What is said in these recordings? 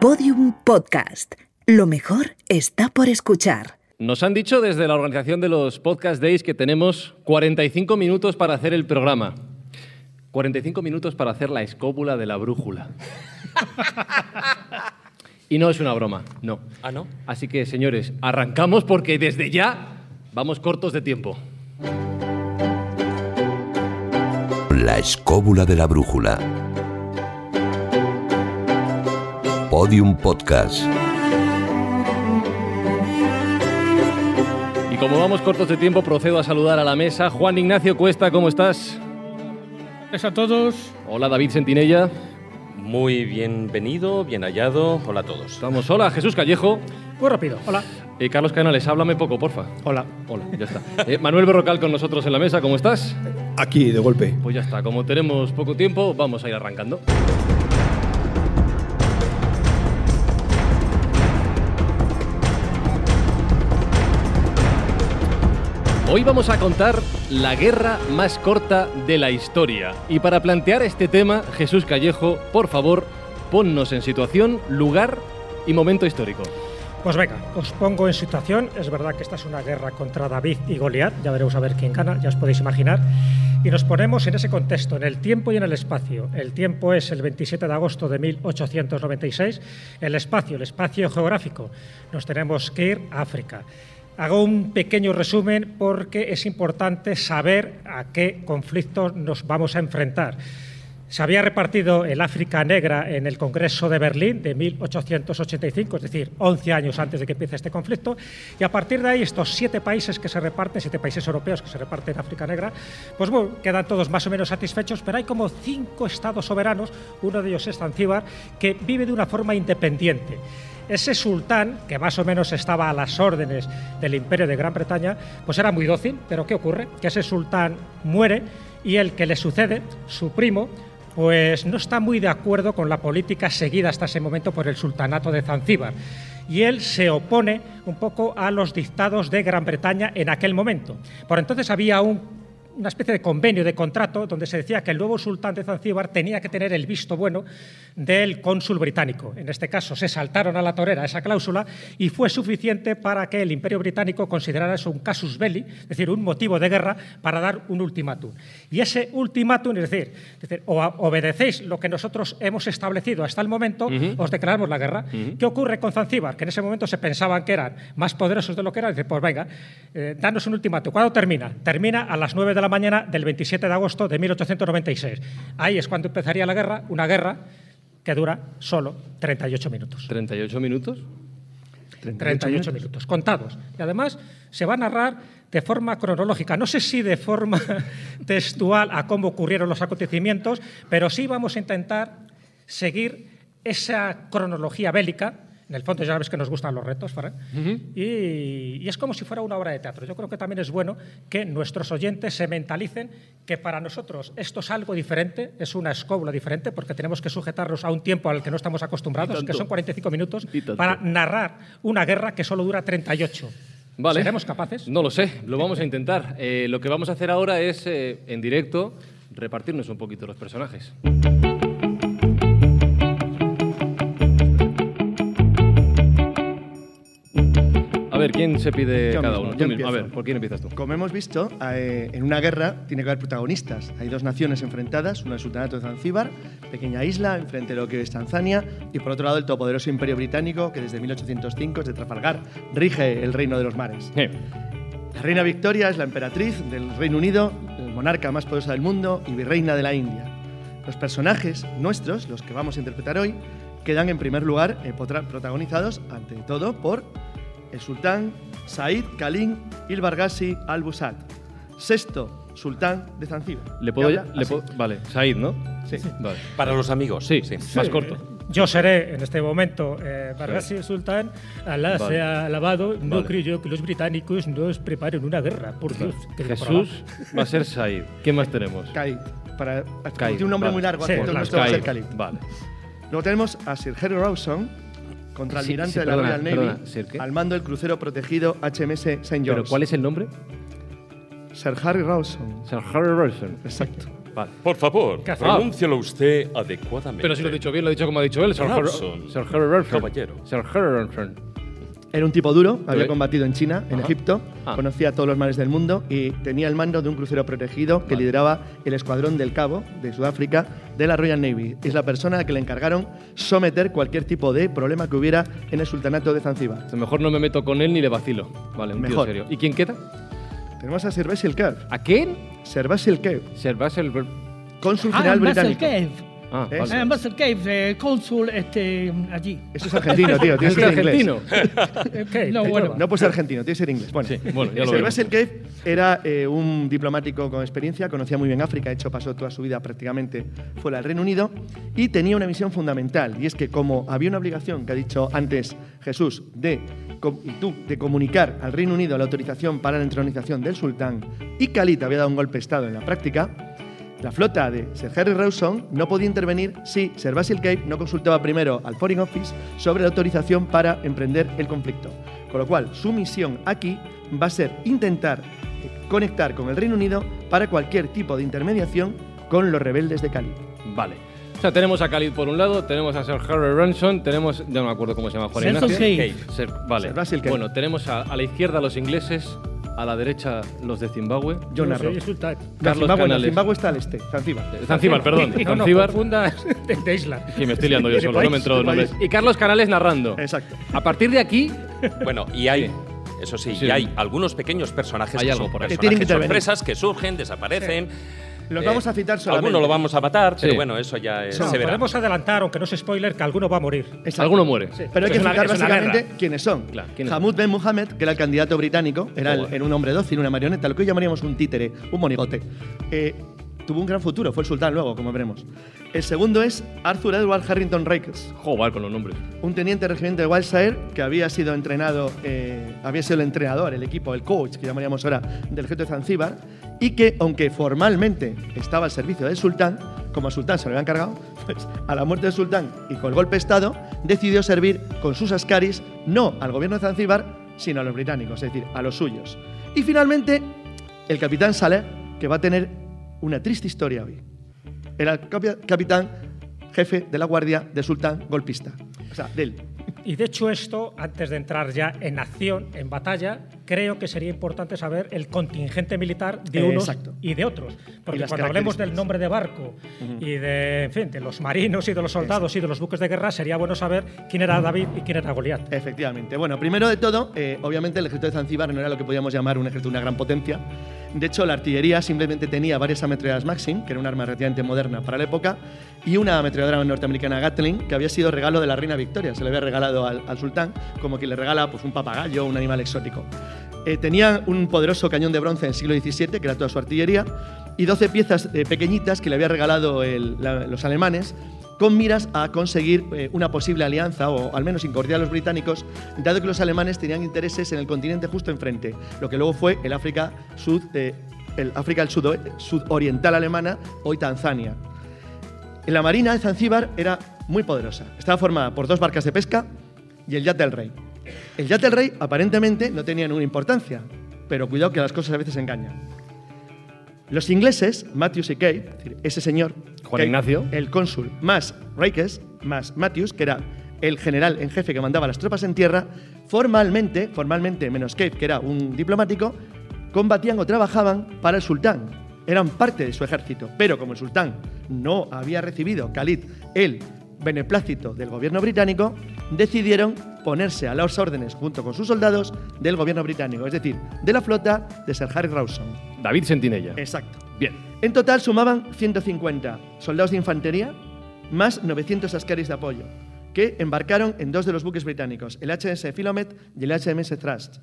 Podium Podcast. Lo mejor está por escuchar. Nos han dicho desde la organización de los Podcast Days que tenemos 45 minutos para hacer el programa. 45 minutos para hacer la escópula de la brújula. y no es una broma, no. Ah, ¿no? Así que, señores, arrancamos porque desde ya vamos cortos de tiempo. La escóbula de la brújula. Podium Podcast. Y como vamos cortos de tiempo, procedo a saludar a la mesa. Juan Ignacio Cuesta, ¿cómo estás? Gracias a todos. Hola, David Sentinella. Muy bienvenido, bien hallado. Hola a todos. Estamos. Hola, Jesús Callejo. Muy rápido. Hola. Eh, Carlos Canales, háblame poco, porfa. Hola. Hola, ya está. Eh, Manuel Berrocal con nosotros en la mesa, ¿cómo estás? Aquí, de golpe. Pues ya está, como tenemos poco tiempo, vamos a ir arrancando. Hoy vamos a contar la guerra más corta de la historia. Y para plantear este tema, Jesús Callejo, por favor, ponnos en situación, lugar y momento histórico. Pues venga, os pongo en situación. Es verdad que esta es una guerra contra David y Goliat. Ya veremos a ver quién gana, ya os podéis imaginar. Y nos ponemos en ese contexto, en el tiempo y en el espacio. El tiempo es el 27 de agosto de 1896. El espacio, el espacio geográfico. Nos tenemos que ir a África. Hago un pequeño resumen porque es importante saber a qué conflictos nos vamos a enfrentar. Se había repartido el África Negra en el Congreso de Berlín de 1885, es decir, 11 años antes de que empiece este conflicto, y a partir de ahí estos siete países que se reparten, siete países europeos que se reparten África Negra, pues bueno, quedan todos más o menos satisfechos, pero hay como cinco estados soberanos, uno de ellos es Zanzíbar, que vive de una forma independiente. Ese sultán, que más o menos estaba a las órdenes del imperio de Gran Bretaña, pues era muy dócil, pero ¿qué ocurre? Que ese sultán muere y el que le sucede, su primo, pues no está muy de acuerdo con la política seguida hasta ese momento por el sultanato de Zanzíbar. Y él se opone un poco a los dictados de Gran Bretaña en aquel momento. Por entonces había un una especie de convenio, de contrato, donde se decía que el nuevo sultán de Zanzíbar tenía que tener el visto bueno del cónsul británico. En este caso, se saltaron a la torera esa cláusula y fue suficiente para que el imperio británico considerara eso un casus belli, es decir, un motivo de guerra para dar un ultimátum. Y ese ultimátum, es decir, es decir o obedecéis lo que nosotros hemos establecido hasta el momento, uh -huh. os declaramos la guerra. Uh -huh. ¿Qué ocurre con Zanzíbar? Que en ese momento se pensaban que eran más poderosos de lo que eran. Dice, pues venga, eh, danos un ultimátum. ¿Cuándo termina? Termina a las 9 de la mañana del 27 de agosto de 1896. Ahí es cuando empezaría la guerra, una guerra que dura solo 38 minutos. ¿38 minutos? 38, 38 minutos, contados. Y además se va a narrar de forma cronológica. No sé si de forma textual a cómo ocurrieron los acontecimientos, pero sí vamos a intentar seguir esa cronología bélica en el fondo ya sabes que nos gustan los retos, ¿vale? uh -huh. y, y, es como si fuera una obra de teatro. Yo creo que también es bueno que nuestros oyentes se mentalicen que para nosotros esto es algo diferente, es una escóbula diferente, porque tenemos que sujetarnos a un tiempo al que no estamos acostumbrados, que son 45 minutos, para narrar una guerra que solo dura 38. Vale. ¿Seremos capaces? No lo sé, lo vamos a intentar. Eh, lo que vamos a hacer ahora es, eh, en directo, repartirnos un poquito los personajes. A ver, ¿quién se pide yo cada mismo, uno? yo mismo. A ver, ¿por quién empiezas tú? Como hemos visto, eh, en una guerra tiene que haber protagonistas. Hay dos naciones enfrentadas, una el sultanato de Zanzíbar, pequeña isla enfrente de lo que es Tanzania, y por otro lado el todopoderoso imperio británico que desde 1805, desde Trafalgar, rige el reino de los mares. Sí. La reina Victoria es la emperatriz del Reino Unido, el monarca más poderosa del mundo y virreina de la India. Los personajes nuestros, los que vamos a interpretar hoy, quedan en primer lugar eh, protagonizados ante todo por el sultán Said Khalil Ilbargasi al-Busad, sexto sultán de Zanzíbar. ¿Le puedo ya? le puedo- Vale, Said, ¿no? Sí. Vale. Para los amigos. Sí, más corto. Yo seré en este momento eh, Bargassi Sultán, Alá Vale. sea alabado. No Vale. creo yo que los británicos nos preparen una guerra, por Dios. que Jesús va a ser Said. ¿Qué más tenemos? Khalid. Para, tiene un nombre vale. muy largo, Sí, entonces claro, nuestro va a ser Khalid. Vale. Luego tenemos a Sir Harry Rawson, contraalmirante Sí, sí, de la perdona, Royal Navy, perdona, al mando del crucero protegido HMS St. George. ¿Pero cuál es el nombre? Sir Harry Rawson. Sir Harry Rawson. Exacto. Vale. Por favor, pronúncielo usted adecuadamente. Pero si lo he dicho bien, lo he dicho como ha dicho él. Sir Harry- Rawson. Sir Harry Redford. Caballero. Sir Harry Redford. Era un tipo duro, había combatido en China, en Ajá. Egipto, Ah. conocía todos los mares del mundo y tenía el mando de un crucero protegido que Vale. lideraba el Escuadrón del Cabo de Sudáfrica de la Royal Navy. Es la persona a la que le encargaron someter cualquier tipo de problema que hubiera en el sultanato de Zanzíbar. Entonces, Mejor no me meto con él ni le vacilo. Vale, un tío Mejor. serio. ¿Y quién queda? Tenemos a Sir Basil Kerr. ¿A quién? Sir Basil Kerr, Sir Basil cónsul Ah, general británico. Ah, Eso. vale. Basel Cave, eh, cónsul este, allí. Eso es argentino, tío. Tienes ¿Es que ser inglés. argentino? ¿Qué? No, ¿Qué bueno. No puede ser argentino, tiene que ser inglés. Bueno, Sí, bueno, ya lo. Basil Cave era eh, un diplomático con experiencia, conocía muy bien África, de hecho pasó toda su vida prácticamente fuera del Reino Unido y tenía una misión fundamental y es que como había una obligación que ha dicho antes Jesús de com- y tú de comunicar al Reino Unido la autorización para la entronización del sultán y Khalid había dado un golpe de estado en la práctica, la flota de Sir Harry Rawson no podía intervenir si Sir Basil Cave no consultaba primero al Foreign Office sobre la autorización para emprender el conflicto. Con lo cual, su misión aquí va a ser intentar conectar con el Reino Unido para cualquier tipo de intermediación con los rebeldes de Cali. Vale. O sea, tenemos a Khalid por un lado, tenemos a Sir Harry Ransom, tenemos. Ya no me acuerdo cómo se llama Juan Sir Ignacio. Cave. Sir- vale. Sir Basil Cave. Bueno, tenemos a, a la izquierda a los ingleses, a la derecha los de Zimbabue. Yo No, narro. sí, sultán. No, Carlos Zimbabue, no, Canales. Zimbabue está al este, Zanzíbar. Eh, Zanzíbar, perdón. No, no, Zanzíbar. de, isla. que me estoy liando yo solo, país, no me entro de los nombres. Y Carlos Canales narrando. Exacto. A partir de aquí, Bueno, y hay, eso sí, Sí. y hay algunos pequeños personajes Hay que algo son por ahí. Que tienen que personajes sorpresas que surgen, desaparecen. Los Eh, vamos a citar solamente. Algunos lo vamos a matar, pero Sí. bueno, eso ya es- No, se verá. podemos adelantar, aunque no es spoiler, que alguno va a morir. Exacto. alguno muere. Pero hay que explicar básicamente quiénes son. Claro, ¿quiénes Hamud Ben Mohammed, que era el candidato británico, era, el- era un hombre dócil, una marioneta, lo que hoy llamaríamos un títere, un monigote. Eh, tuvo un gran futuro, fue el sultán luego, como veremos. El segundo es Arthur Edward Harrington Rakes, Joder, con los nombres. un teniente de regimiento de Wiltshire que había sido entrenado, eh, había sido el entrenador, el equipo, el coach, que llamaríamos ahora, del ejército de Zanzíbar, y que, aunque formalmente estaba al servicio del sultán, como al sultán se lo habían cargado, pues a la muerte del sultán y con el golpe de Estado, decidió servir con sus ascaris no al gobierno de Zanzíbar, sino a los británicos, es decir, a los suyos. Y finalmente, el capitán Saleh, que va a tener una triste historia hoy. Era capitán jefe de la guardia del sultán golpista. O sea, de él. Y de hecho esto, antes de entrar ya en acción, en batalla, creo que sería importante saber el contingente militar de unos exacto. y de otros. Porque cuando hablemos del nombre de barco y de, en fin, de los marinos y de los soldados y de los buques de guerra, sería bueno saber quién era David y quién era Goliat. Efectivamente. Bueno, primero de todo, eh, obviamente el ejército de Zanzíbar no era lo que podíamos llamar un ejército de una gran potencia. De hecho, la artillería simplemente tenía varias ametralladoras Maxim, que era un arma relativamente moderna para la época, y una ametralladora norteamericana Gatling, que había sido regalo de la reina Victoria. Se le había regalado al, sultán, como quien le regala pues, un papagayo un animal exótico. Eh, tenía un poderoso cañón de bronce del siglo XVII, que era toda su artillería, y 12 piezas eh, pequeñitas que le había regalado los alemanes con miras a conseguir eh, una posible alianza o al menos incordiar a los británicos, dado que los alemanes tenían intereses en el continente justo enfrente, lo que luego fue el África Sud, eh, el África del Sudo- sudoriental alemana, hoy Tanzania. La marina de Zanzíbar era muy poderosa. Estaba formada por dos barcas de pesca y el yate del rey. El yate del rey aparentemente no tenía ninguna importancia, pero cuidado que las cosas a veces engañan. Los ingleses, Matthews y decir, ese señor, Juan Ignacio. el cónsul, más Rakes, más Matthews, que era el general en jefe que mandaba las tropas en tierra, formalmente, formalmente menos Cave, que era un diplomático, combatían o trabajaban para el sultán. Eran parte de su ejército, pero como el sultán no había recibido Khalid el beneplácito del gobierno británico, decidieron ponerse a las órdenes junto con sus soldados del gobierno británico, es decir, de la flota de Sir Harry Rawson. David Sentinella. Exacto. Bien. En total sumaban 150 soldados de infantería más 900 ascaris de apoyo, que embarcaron en dos de los buques británicos, el HMS Philomet y el HMS Trust.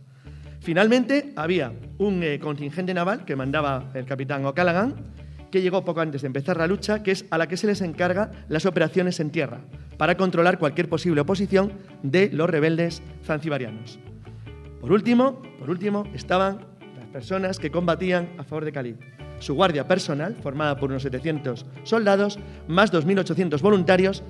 Finalmente había un eh, contingente naval que mandaba el capitán O'Callaghan, que llegó poco antes de empezar la lucha, que es a la que se les encarga las operaciones en tierra, para controlar cualquier posible oposición de los rebeldes zanzibarianos. Por último, por último, estaban las personas que combatían a favor de Khalid. Su guardia personal, formada por unos 700 soldados, más 2.800 voluntarios,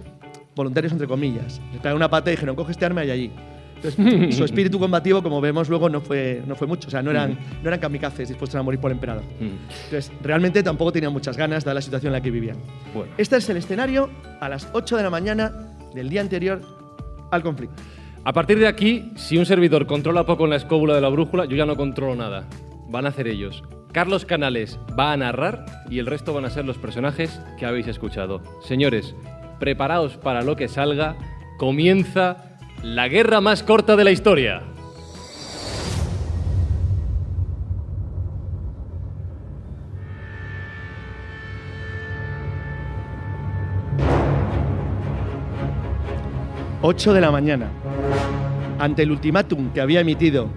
voluntarios entre comillas. Les pegaron una pata y dijeron, coge este arma y allí. Entonces, su espíritu combativo, como vemos luego, no fue, no fue mucho. O sea, no eran, no eran kamikazes dispuestos a morir por el emperador. Entonces, realmente tampoco tenían muchas ganas, dada la situación en la que vivían. Bueno. Este es el escenario a las 8 de la mañana del día anterior al conflicto. A partir de aquí, si un servidor controla poco en la escóbula de la brújula, yo ya no controlo nada. Van a hacer ellos. Carlos Canales va a narrar y el resto van a ser los personajes que habéis escuchado. Señores, preparaos para lo que salga. Comienza la guerra más corta de la historia. Ocho de la mañana. Ante el ultimátum que había emitido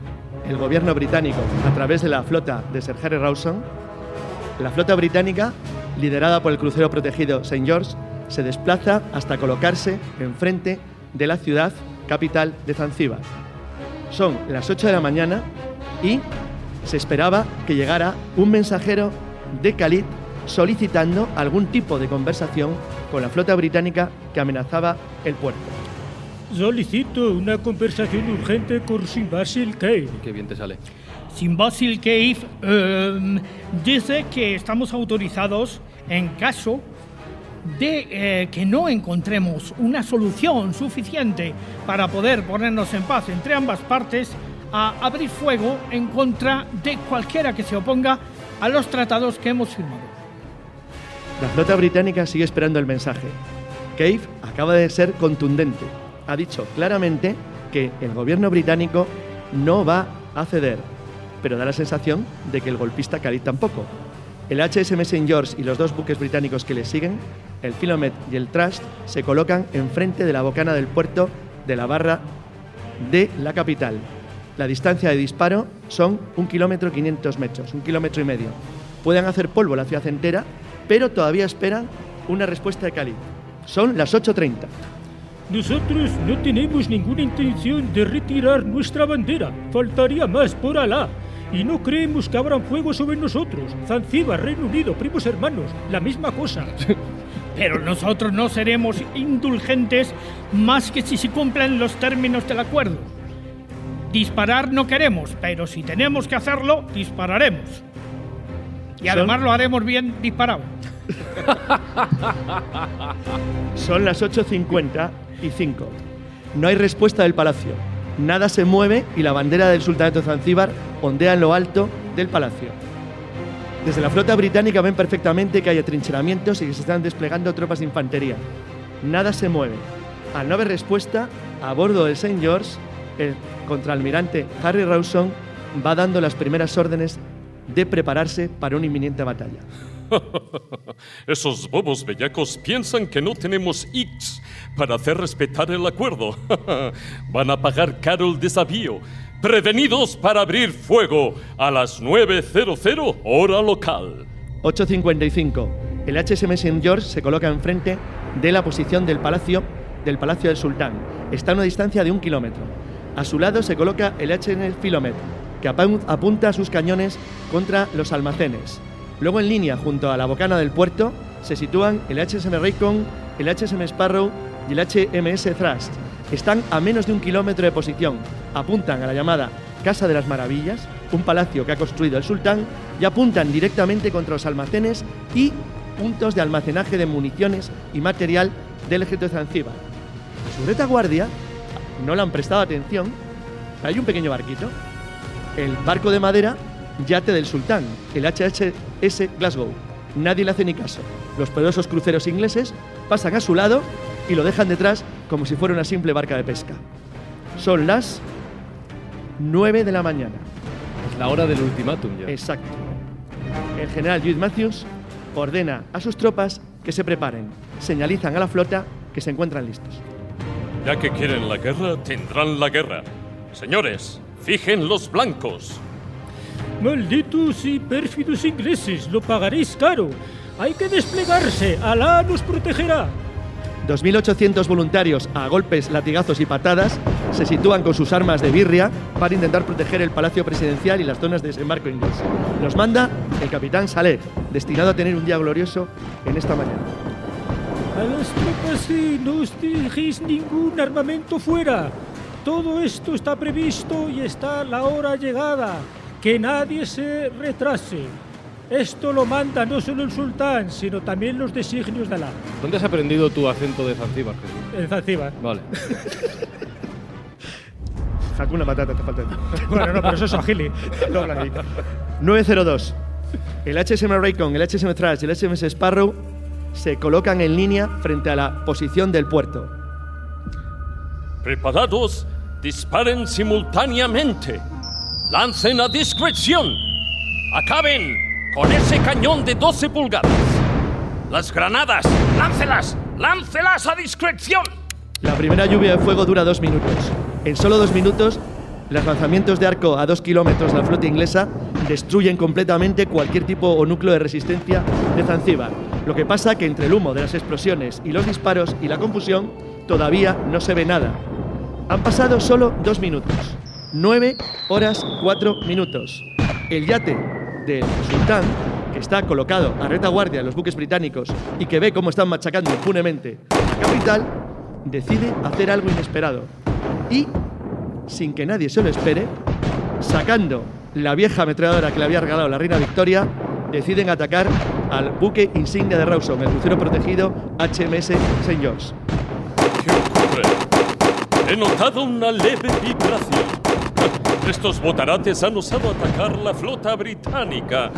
el gobierno británico a través de la flota de Sir Harry Rawson, la flota británica, liderada por el crucero protegido St. George, se desplaza hasta colocarse enfrente de la ciudad capital de Zanzíbar. Son las 8 de la mañana y se esperaba que llegara un mensajero de Khalid solicitando algún tipo de conversación con la flota británica que amenazaba el puerto. Solicito una conversación urgente con Sir Basil Cave. Qué bien te sale. Sin Basil Cave eh, dice que estamos autorizados en caso de eh, que no encontremos una solución suficiente para poder ponernos en paz entre ambas partes a abrir fuego en contra de cualquiera que se oponga a los tratados que hemos firmado. La flota británica sigue esperando el mensaje. Cave acaba de ser contundente. Ha dicho claramente que el gobierno británico no va a ceder, pero da la sensación de que el golpista Khalid tampoco. El HSM St. George y los dos buques británicos que le siguen, el Philomet y el Trust, se colocan enfrente de la bocana del puerto de la barra de la capital. La distancia de disparo son un kilómetro 500 metros, un kilómetro y medio. Pueden hacer polvo la ciudad entera, pero todavía esperan una respuesta de Khalid. Son las 8.30. Nosotros no tenemos ninguna intención de retirar nuestra bandera. Faltaría más por Alá. Y no creemos que abran fuego sobre nosotros. Zanzíbar, Reino Unido, primos hermanos, la misma cosa. Pero nosotros no seremos indulgentes más que si se cumplen los términos del acuerdo. Disparar no queremos, pero si tenemos que hacerlo, dispararemos. Y además lo haremos bien disparado. Son las 8.50 y 5. No hay respuesta del palacio. Nada se mueve y la bandera del sultanato de Zanzíbar ondea en lo alto del palacio. Desde la flota británica ven perfectamente que hay atrincheramientos y que se están desplegando tropas de infantería. Nada se mueve. Al no haber respuesta, a bordo del St. George, el contraalmirante Harry Rawson va dando las primeras órdenes de prepararse para una inminente batalla. Esos bobos bellacos piensan que no tenemos X para hacer respetar el acuerdo. Van a pagar caro el desafío. Prevenidos para abrir fuego a las 9.00 hora local. 8.55. El HSM St. George se coloca enfrente de la posición del palacio del Palacio del Sultán. Está a una distancia de un kilómetro. A su lado se coloca el HM Philomet, que apu- apunta sus cañones contra los almacenes. Luego en línea, junto a la bocana del puerto, se sitúan el HSM Raycon, el HSM Sparrow y el HMS Thrust. Están a menos de un kilómetro de posición. Apuntan a la llamada Casa de las Maravillas, un palacio que ha construido el sultán, y apuntan directamente contra los almacenes y puntos de almacenaje de municiones y material del ejército de Zanzíbar. A su retaguardia no le han prestado atención. Hay un pequeño barquito, el barco de madera yate del sultán, el HHS Glasgow. Nadie le hace ni caso. Los poderosos cruceros ingleses pasan a su lado y lo dejan detrás como si fuera una simple barca de pesca. Son las 9 de la mañana. Es la hora del ultimátum ya. Exacto. El general Hugh Matthews ordena a sus tropas que se preparen. Señalizan a la flota que se encuentran listos. Ya que quieren la guerra, tendrán la guerra. Señores, fijen los blancos. Malditos y pérfidos ingleses, lo pagaréis caro. Hay que desplegarse. Alá nos protegerá. 2.800 voluntarios a golpes, latigazos y patadas se sitúan con sus armas de birria para intentar proteger el palacio presidencial y las zonas de desembarco inglés. Los manda el capitán Saleh, destinado a tener un día glorioso en esta mañana. A las tropas no os dejéis ningún armamento fuera. todo esto está previsto y está la hora llegada. Que nadie se retrase. Esto lo manda no solo el sultán, sino también los designios de Alá. ¿Dónde has aprendido tu acento de Zanzíbar, Jesús? En Zanzíbar. Vale. Hakuna Matata, te falta. Bueno, no, pero eso es Agili. No, la leí. 902. El HSM Raycon, el HSM Thrash y el HMS Sparrow se colocan en línea frente a la posición del puerto. Preparados, disparen simultáneamente. Lancen a discreción. Acaben con ese cañón de 12 pulgadas. Las granadas, láncelas, láncelas a discreción. La primera lluvia de fuego dura dos minutos. En solo dos minutos, los lanzamientos de arco a dos kilómetros de la flota inglesa destruyen completamente cualquier tipo o núcleo de resistencia de Zanzíbar. Lo que pasa que entre el humo de las explosiones y los disparos y la confusión todavía no se ve nada. Han pasado solo dos minutos. Nueve horas cuatro minutos. El yate del sultán, que está colocado a retaguardia de los buques británicos y que ve cómo están machacando impunemente la capital, decide hacer algo inesperado. Y, sin que nadie se lo espere, sacando la vieja ametralladora que le había regalado la reina Victoria, deciden atacar al buque insignia de Rawson, el crucero protegido HMS St. George. He notado una leve vibración. Estos botarates han osado atacar la flota británica.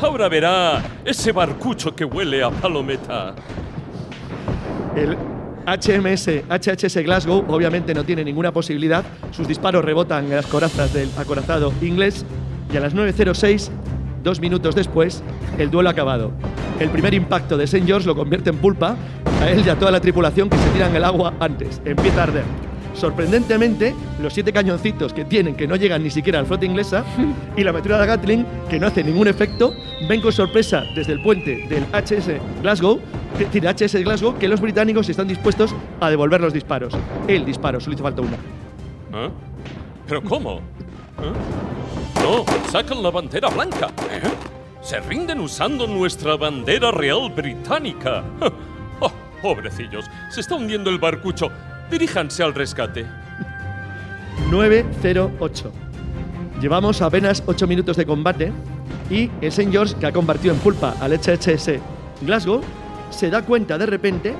Ahora verá ese barcucho que huele a palometa. El HMS, HHS Glasgow obviamente no tiene ninguna posibilidad. Sus disparos rebotan en las corazas del acorazado inglés y a las 9.06, dos minutos después, el duelo acabado. El primer impacto de St. George lo convierte en pulpa a él y a toda la tripulación que se tiran el agua antes. Empieza a arder. Sorprendentemente, los siete cañoncitos que tienen, que no llegan ni siquiera a la flota inglesa, y la metralla Gatling, que no hace ningún efecto, ven con sorpresa desde el puente del HS Glasgow, tiene HS Glasgow, que los británicos están dispuestos a devolver los disparos. El disparo, solo hizo falta uno. ¿Eh? ¿Pero cómo? ¿Eh? No, sacan la bandera blanca. ¿Eh? Se rinden usando nuestra bandera real británica. Oh, pobrecillos, se está hundiendo el barcucho. Diríjanse al rescate. 908. Llevamos apenas 8 minutos de combate y el St. George, que ha convertido en pulpa al HHS Glasgow, se da cuenta de repente,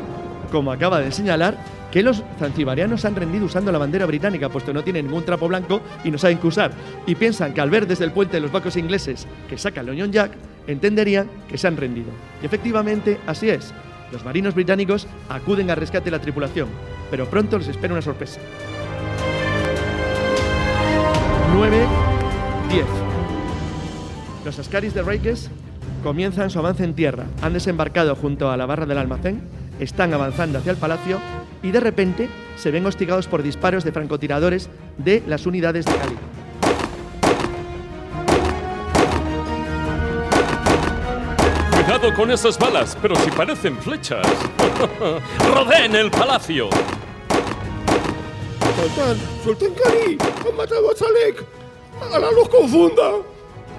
como acaba de señalar, que los zanzibarianos han rendido usando la bandera británica, puesto que no tienen ningún trapo blanco y no saben qué usar. Y piensan que al ver desde el puente los barcos ingleses que saca el Union Jack, entenderían que se han rendido. Y efectivamente, así es. Los marinos británicos acuden al rescate de la tripulación, pero pronto les espera una sorpresa. 9, 10. Los Ascaris de Reikes comienzan su avance en tierra. Han desembarcado junto a la barra del almacén, están avanzando hacia el palacio y de repente se ven hostigados por disparos de francotiradores de las unidades de Cali. Cuidado con esas balas, pero si parecen flechas. Rodeen el palacio. Sultán, Sultán Kali, han matado a Salek. Ahora los confunda.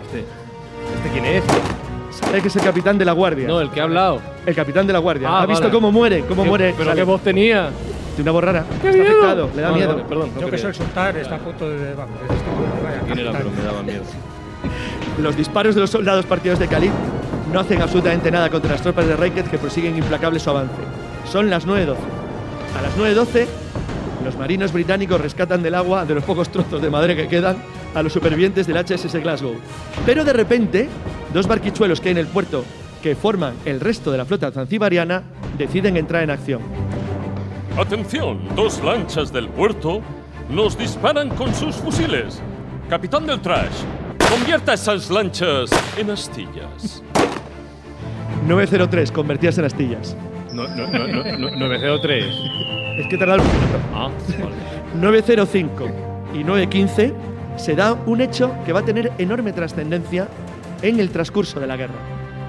Este. ¿Este quién es? Sabe que es el capitán de la guardia. No, el que ha hablado. El capitán de la guardia. Ah, ha visto vale. cómo muere, cómo ¿Qué- muere. ¿Pero Salek. qué voz tenía? Tiene una voz rara. ¡Qué Está miedo! afectado, le da Vale, miedo. vale, perdón. no Yo que soy el sultán, está a punto de. Vamos, de vaya, ¿Quién era? Pero me daba miedo. Los disparos de los soldados partidos de Khalid no hacen absolutamente nada contra las tropas de Reiket que prosiguen implacables su avance. Son las 9.12. A las 9.12, los marinos británicos rescatan del agua, de los pocos trozos de madera que quedan, a los supervivientes del HSS Glasgow. Pero de repente, dos barquichuelos que hay en el puerto, que forman el resto de la flota zanzibariana, deciden entrar en acción. Atención, dos lanchas del puerto nos disparan con sus fusiles. Capitán del Trash, convierta esas lanchas en astillas. 903, convertidas en astillas. No, no, no, no, no, 903. Es que tarda un minuto. Ah, vale. 905 y 915 se da un hecho que va a tener enorme trascendencia en el transcurso de la guerra,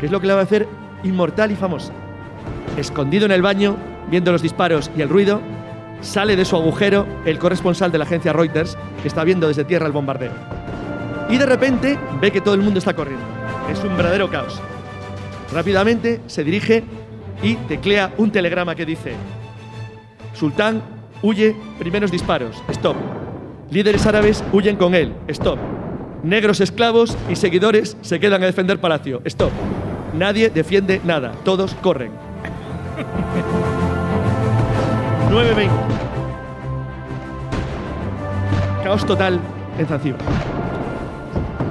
que es lo que le va a hacer inmortal y famosa. Escondido en el baño, viendo los disparos y el ruido, sale de su agujero el corresponsal de la agencia Reuters, que está viendo desde tierra el bombardeo. Y de repente ve que todo el mundo está corriendo. Es un verdadero caos. Rápidamente se dirige y teclea un telegrama que dice: Sultán, huye, primeros disparos, stop. Líderes árabes huyen con él. Stop. Negros esclavos y seguidores se quedan a defender Palacio. Stop. Nadie defiende nada. Todos corren. 9.20. Caos total en Zanzíbar.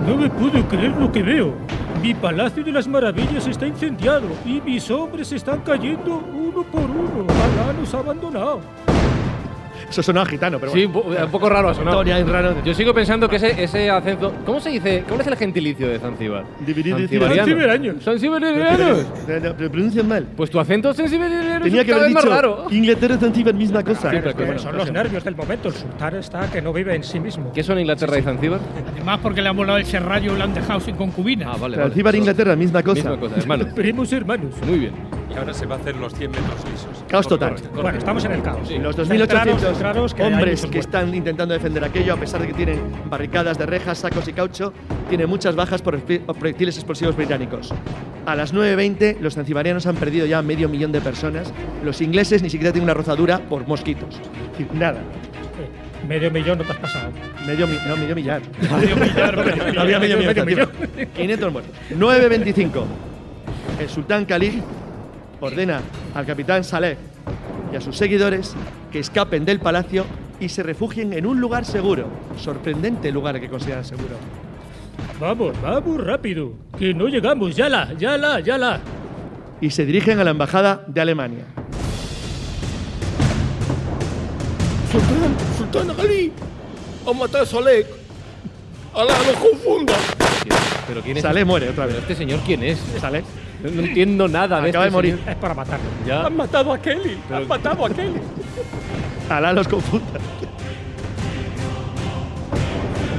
No me puedo creer lo que veo. Mi Palacio de las Maravillas está incendiado y mis hombres están cayendo uno por uno. Alá nos ha abandonado. Eso sonaba gitano, pero bueno. Sí, un poco raro sonó. raro. Yo sigo pensando que ese, ese acento. ¿Cómo se dice? ¿Cuál es el gentilicio de Zanzíbar? Zanzibariano. Zanzibariano. Lo pronuncian mal. Pues tu acento zanzibariano Tenía que haber dicho Inglaterra y Zanzíbar, misma cosa. son los nervios del momento. El sultar está que no vive en sí mismo. ¿Qué son Inglaterra y Zanzíbar? Además, porque le han volado el serrallo y lo han dejado sin concubina. Ah, vale. Zanzíbar, e Inglaterra, misma cosa. Misma cosa, hermanos. Primos hermanos. Muy bien. Y ahora se va a hacer los 100 metros lisos. Caos total. Bueno, estamos en el caos. Los 2800 hombres que están intentando defender aquello, a pesar de que tienen barricadas de rejas, sacos y caucho, tiene muchas bajas por proyectiles explosivos británicos. A las 9.20 los zanzibarianos han perdido ya medio millón de personas. Los ingleses ni siquiera tienen una rozadura por mosquitos. Nada. Medio millón no te has pasado. Medio, mi no, medio millar. medio millar. había medio, medio millón. 500 muertos. 9.25. El sultán Khalid ordena al capitán Saleh y a sus seguidores que escapen del palacio y se refugien en un lugar seguro. Sorprendente lugar que consideran seguro. Vamos, vamos rápido. Que no llegamos. Ya la, ya la, ya la. Y se dirigen a la embajada de Alemania. Sultán, Sultán Ali, ha matado a Salek. Alá no confunda. ¿Pero quién es? Saleh muere otra ¿Pero vez. este señor quién es? Saleh No, no entiendo nada de acaba de morir. señor. Es para matarlo. Ya. Han matado a Kelly. Han matado a Kelly. Alá los confunda.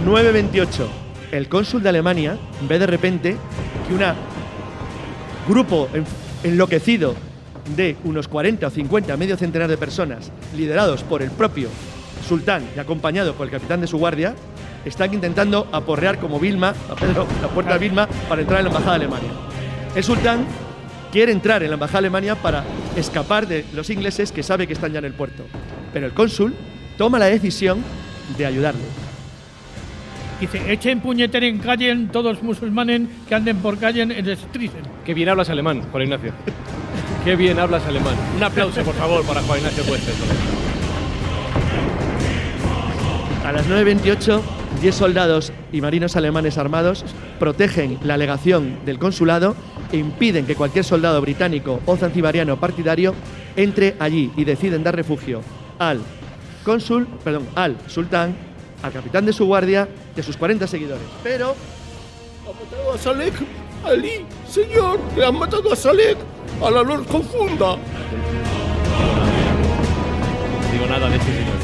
9.28. El cónsul de Alemania ve de repente que un grupo en- enloquecido de unos 40 o 50, medio centenar de personas, liderados por el propio sultán y acompañado por el capitán de su guardia, están intentando aporrear como Vilma, a Pedro, la puerta de Vilma, para entrar en la embajada de Alemania. El sultán quiere entrar en la embajada de Alemania para escapar de los ingleses que sabe que están ya en el puerto. Pero el cónsul toma la decisión de ayudarle. Dice, echen puñetera en calle en todos musulmanes que anden por calle en el Strisen. Qué bien hablas alemán, Juan Ignacio. Qué bien hablas alemán. Un aplauso, por favor, para Juan Ignacio Cuestes. A las 9.28, 10 soldados y marinos alemanes armados protegen la legación del consulado e impiden que cualquier soldado británico o zanzibariano partidario entre allí y deciden dar refugio al cónsul, perdón, al sultán, al capitán de su guardia y a sus 40 seguidores. Pero Ha matado a Salek. Ali, señor, le han matado a Salek. Alá no nos confunda. No digo nada de este señor.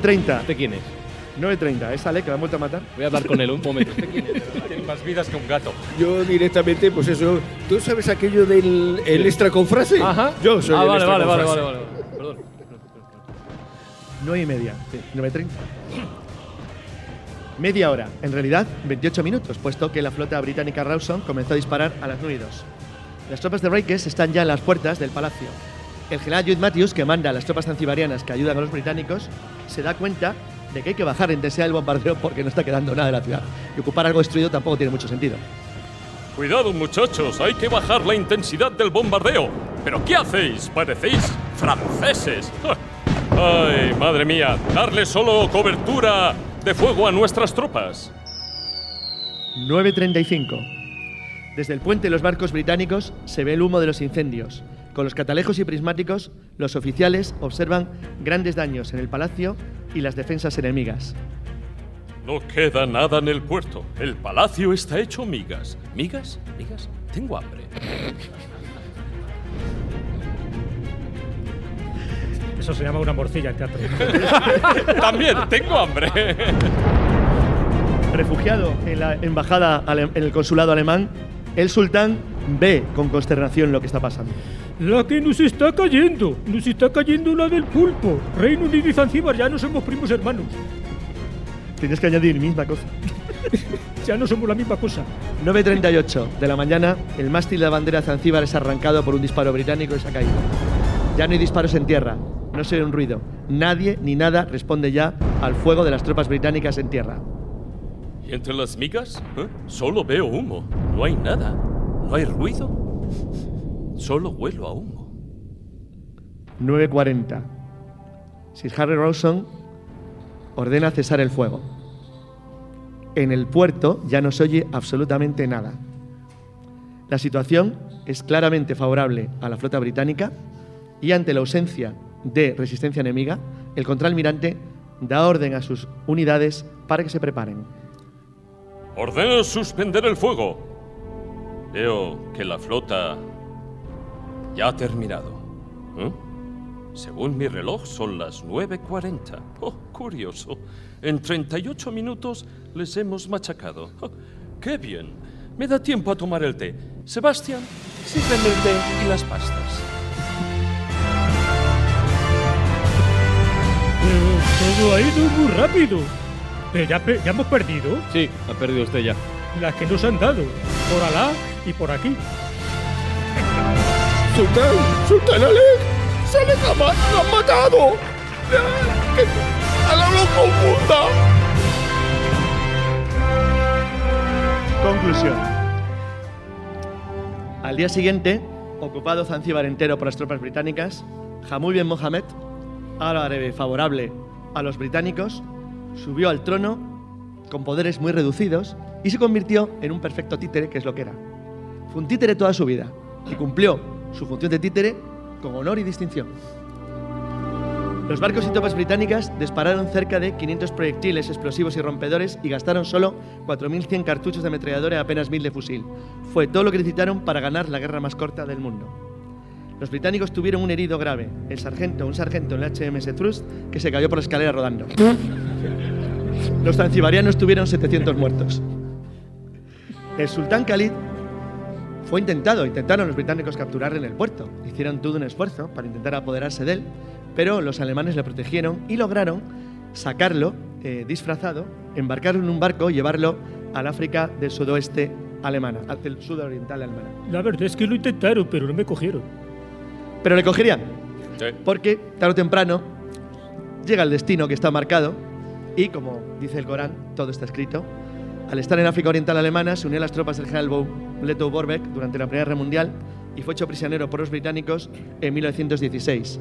9.30, ¿Este quién es? 9.30, es Ale que la han vuelto a matar. Voy a hablar con él un momento. Tiene más vidas que un gato. Yo directamente, pues eso. ¿Tú sabes aquello del el extra con frase? Ajá. Yo soy ah, el vale, extra vale, con vale, frase. vale, vale. Perdón. 9 y media. 9.30. Media hora, en realidad 28 minutos, puesto que la flota británica Rawson comenzó a disparar a las 9 y 2. Las tropas de Breakers están ya en las puertas del palacio. El general Jude Matthews, que manda a las tropas zanzibarianas que ayudan a los británicos, se da cuenta de que hay que bajar en desea el bombardeo porque no está quedando nada de la ciudad. Y ocupar algo destruido tampoco tiene mucho sentido. Cuidado muchachos, hay que bajar la intensidad del bombardeo. ¿Pero qué hacéis? Parecéis franceses. Ay, madre mía, darle solo cobertura de fuego a nuestras tropas. 9.35. Desde el puente de los barcos británicos se ve el humo de los incendios. Con los catalejos y prismáticos, los oficiales observan grandes daños en el palacio y las defensas enemigas. No queda nada en el puerto. El palacio está hecho migas. ¿Migas? ¿Migas? Tengo hambre. Eso se llama una morcilla en teatro. También tengo hambre. Refugiado en la embajada, en el consulado alemán, el sultán ve con consternación lo que está pasando. La que nos está cayendo. Nos está cayendo la del pulpo. Reino Unido y Zanzíbar ya no somos primos hermanos. Tienes que añadir misma cosa. Ya no somos la misma cosa. 9.38 de la mañana, el mástil de la bandera de Zanzíbar es arrancado por un disparo británico y se ha caído. Ya no hay disparos en tierra, no se oye un ruido. Nadie ni nada responde ya al fuego de las tropas británicas en tierra. ¿Y entre las migas? ¿Eh? Solo veo humo. No hay nada. No hay ruido. Solo huelo a humo. 9.40. Sir Harry Rawson ordena cesar el fuego. En el puerto ya no se oye absolutamente nada. La situación es claramente favorable a la flota británica y ante la ausencia de resistencia enemiga, el contraalmirante da orden a sus unidades para que se preparen. Ordeno suspender el fuego. Veo que la flota ya ha terminado. ¿Eh? Según mi reloj son las 9.40. Oh, curioso. En 38 minutos les hemos machacado. Oh, ¡Qué bien! Me da tiempo a tomar el té. Sebastián, sírveme el té y las pastas. Todo ha ido muy rápido. Pero ya, ya hemos perdido. Sí, ha perdido usted ya. Las que nos han dado. Por Alá y por aquí. ¡Sultán! ¡Sultán Alec! ¡Salek ha ma- lo han matado! ¡Que Alá lo confunda! Conclusión. Al día siguiente, ocupado Zanzíbar entero por las tropas británicas, Hamud bin Mohamed, árabe favorable a los británicos, subió al trono con poderes muy reducidos y se convirtió en un perfecto títere, que es lo que era. Fue un títere toda su vida y cumplió su función de títere con honor y distinción. Los barcos y tropas británicas dispararon cerca de 500 proyectiles explosivos y rompedores y gastaron solo 4.100 cartuchos de ametralladora y apenas 1.000 de fusil. Fue todo lo que necesitaron para ganar la guerra más corta del mundo. Los británicos tuvieron un herido grave, el sargento, un sargento en el HMS Trust, que se cayó por la escalera rodando. Los zanzibarianos tuvieron 700 muertos. El sultán Khalid fue intentado, intentaron los británicos capturarle en el puerto. Hicieron todo un esfuerzo para intentar apoderarse de él, pero los alemanes le protegieron y lograron sacarlo eh, disfrazado, embarcarlo en un barco y llevarlo al África del sudoeste alemana, al sudoriental alemana. La verdad es que lo intentaron, pero no me cogieron. Pero le cogerían, porque tarde o temprano llega el destino que está marcado y, como dice el Corán, todo está escrito. Al estar en África Oriental Alemana, se unió a las tropas del general Leto Borbeck durante la Primera Guerra Mundial y fue hecho prisionero por los británicos en 1916.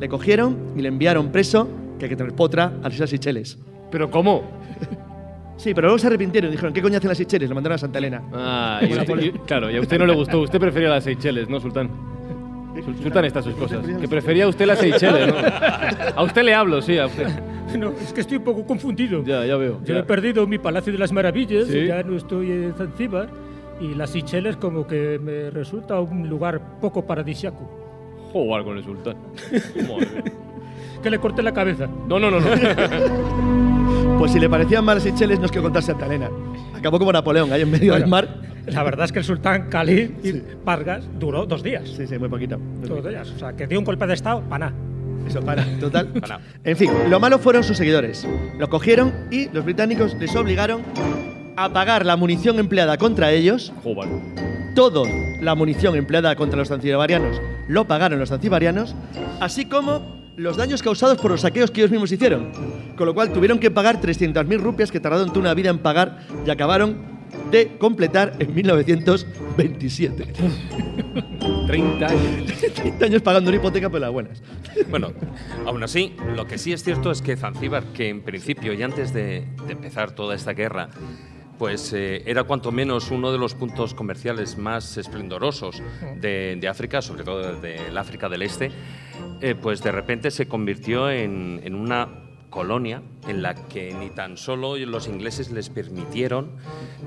Le cogieron y le enviaron preso, que hay que tener potra, a las Islas Seychelles. ¿Pero cómo? Sí, pero luego se arrepintieron y dijeron, ¿qué coño hacen las Seychelles? Lo mandaron a Santa Elena. Ah, y- claro, y a usted no le gustó. Usted prefería las Seychelles, ¿no, Sultán? Sul- Sultán está sus cosas. Que prefería usted las Seychelles, ¿no? A usted le hablo, sí, a usted. No, es que estoy un poco confundido. Ya, ya veo. Yo ya. he perdido mi Palacio de las Maravillas, Sí. y ya no estoy en Zanzíbar. Y las Seychelles como que me resulta un lugar poco paradisiaco. Jugar con el Sultán. Que le corte la cabeza. No, no, no, no. Pues si le parecían mal las Seychelles, no es que contar Santa Elena. Acabó como Napoleón, ahí en medio del Bueno, mar. La verdad es que el sultán Khalid y Vargas duró dos días. Sí, sí, muy poquito. Dos días. O sea, que dio un golpe de estado, para nada. Eso, para, total. En fin, lo malo fueron sus seguidores. Lo cogieron y los británicos les obligaron a pagar la munición empleada contra ellos. Todo la munición empleada contra los zanzibarianos lo pagaron los zanzibarianos, así como los daños causados por los saqueos que ellos mismos hicieron. Con lo cual tuvieron que pagar 300.000 rupias que tardaron toda una vida en pagar y acabaron de completar en 1927. 30 años. 30 años pagando una hipoteca por las buenas. Bueno, aún así, lo que sí es cierto es que Zanzíbar, que en principio y antes de, de empezar toda esta guerra, pues eh, era cuanto menos uno de los puntos comerciales más esplendorosos de, de África, sobre todo del África del Este, eh, pues de repente se convirtió en, en una colonia en la que ni tan solo los ingleses les permitieron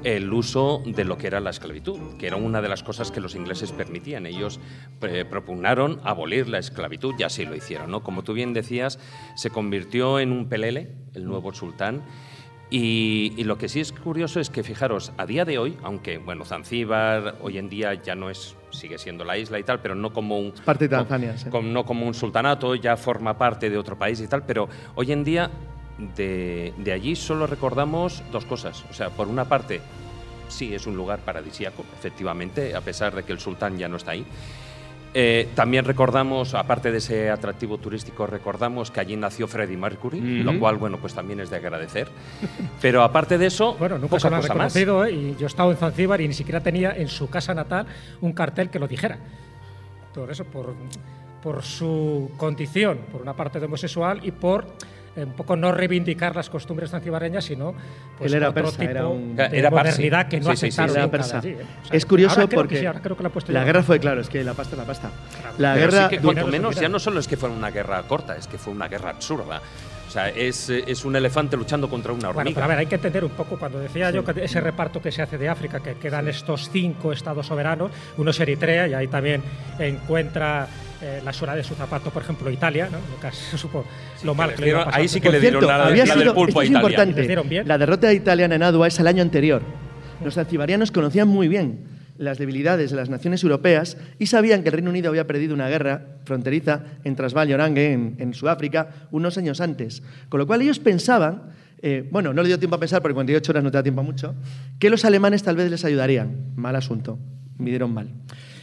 el uso de lo que era la esclavitud, que era una de las cosas que los ingleses permitían. Ellos eh, propugnaron abolir la esclavitud y así lo hicieron. ¿no? Como tú bien decías, se convirtió en un pelele, el nuevo sultán, y, y lo que sí es curioso es que, fijaros, a día de hoy, aunque, bueno, Zanzíbar hoy en día ya no es, sigue siendo la isla y tal, pero no como un... Parte de Tanzania, sí. como- no como un sultanato, ya forma parte de otro país y tal, pero hoy en día de, de allí solo recordamos dos cosas. O sea, por una parte, sí es un lugar paradisíaco, efectivamente, a pesar de que el sultán ya no está ahí. Eh, también recordamos, aparte de ese atractivo turístico, recordamos que allí nació Freddie Mercury, Ujú. lo cual, bueno, pues también es de agradecer. Pero aparte de eso, Bueno, nunca poca se lo han más. reconocido ¿eh? y yo he estado en Zanzíbar y ni siquiera tenía en su casa natal un cartel que lo dijera. Por eso, por, por su condición, por una parte de homosexual y por un poco no reivindicar las costumbres zanzibareñas, sino pues, Él era otro persa, tipo era un- de Era modernidad que no Sí, sí, sí, aceptaron Era nunca persa. allí, ¿eh? O sea, es curioso ahora creo que porque sí, ahora creo que la ya. guerra fue, claro, es que la pasta es la pasta. La Pero guerra sí que, cuanto menos, ya no solo es que fue una guerra corta, es que fue una guerra absurda. O sea, es, es un elefante luchando contra una Bueno, hormiga. pero a ver, hay que entender un poco, cuando decía yo que ese reparto que se hace de África, que quedan estos cinco estados soberanos, uno es Eritrea, y ahí también encuentra eh, la suela de su zapato, por ejemplo, Italia, ¿no? Nunca se supo lo mal les que le iba ahí sí que Por le dieron cierto, la- había la del sido, pulpo esto a es Italia. ¿Les importante. dieron bien? La derrota italiana en Adua es el año anterior. Los zanzibarianos conocían muy bien las debilidades de las naciones europeas y sabían que el Reino Unido había perdido una guerra fronteriza en Transvaal y Orange, en, en Sudáfrica, unos años antes. Con lo cual ellos pensaban, eh, bueno, no le dio tiempo a pensar porque 48 horas no te da tiempo a mucho, que los alemanes tal vez les ayudarían. Mal asunto. Midieron mal.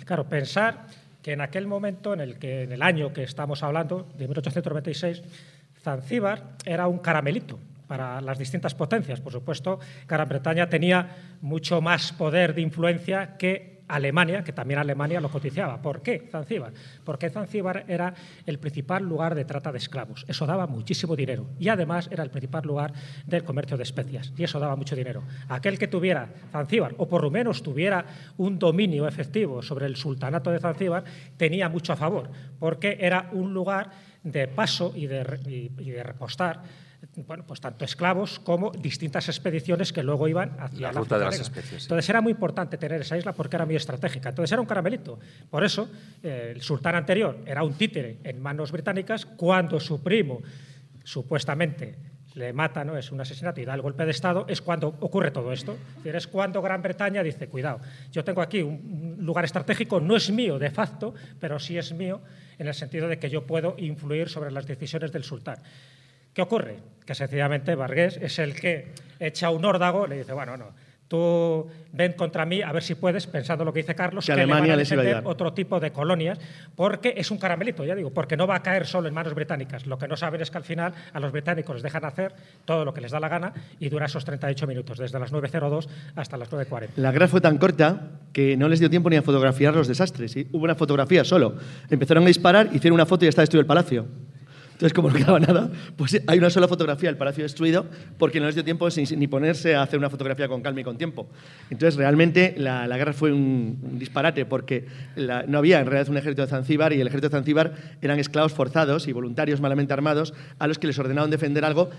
Claro, pensar que en aquel momento, en el, que, en el año que estamos hablando, de 1896, Zanzíbar era un caramelito para las distintas potencias. Por supuesto, Gran Bretaña tenía mucho más poder de influencia que Alemania, que también Alemania lo cotizaba. ¿Por qué Zanzíbar? Porque Zanzíbar era el principal lugar de trata de esclavos. Eso daba muchísimo dinero. Y además era el principal lugar del comercio de especias. Y eso daba mucho dinero. Aquel que tuviera Zanzíbar, o por lo menos tuviera un dominio efectivo sobre el sultanato de Zanzíbar, tenía mucho a favor, porque era un lugar de paso y de, y de repostar bueno, pues tanto esclavos como distintas expediciones que luego iban hacia La la ruta de las especies. Entonces era muy importante tener esa isla porque era muy estratégica. Entonces era un caramelito. Por eso eh, el sultán anterior era un títere en manos británicas cuando su primo supuestamente le mata, ¿no? es un asesinato y da el golpe de Estado, es cuando ocurre todo esto. Es, decir, es cuando Gran Bretaña dice, cuidado, yo tengo aquí un lugar estratégico, no es mío de facto, pero sí es mío en el sentido de que yo puedo influir sobre las decisiones del sultán. ¿Qué ocurre? Que sencillamente Vargués es el que echa un órdago, le dice, bueno, no, tú ven contra mí a ver si puedes, pensando lo que dice Carlos, Que que, le van Alemania a les otro tipo de colonias, porque es un caramelito, ya digo, porque no va a caer solo en manos británicas. Lo que no saben es que al final a los británicos les dejan hacer todo lo que les da la gana y dura esos 38 minutos, desde las 9.02 hasta las 9.40. La guerra fue tan corta que no les dio tiempo ni a fotografiar los desastres. ¿sí? Hubo una fotografía solo. Empezaron a disparar, hicieron una foto y ya está destruido el palacio. Entonces, como no quedaba nada, pues hay una sola fotografía del palacio destruido porque no les dio tiempo ni ponerse a hacer una fotografía con calma y con tiempo. Entonces, realmente la, la guerra fue un, disparate porque no había en realidad un ejército de Zanzíbar y el ejército de Zanzíbar eran esclavos forzados y voluntarios malamente armados a los que les ordenaban defender algo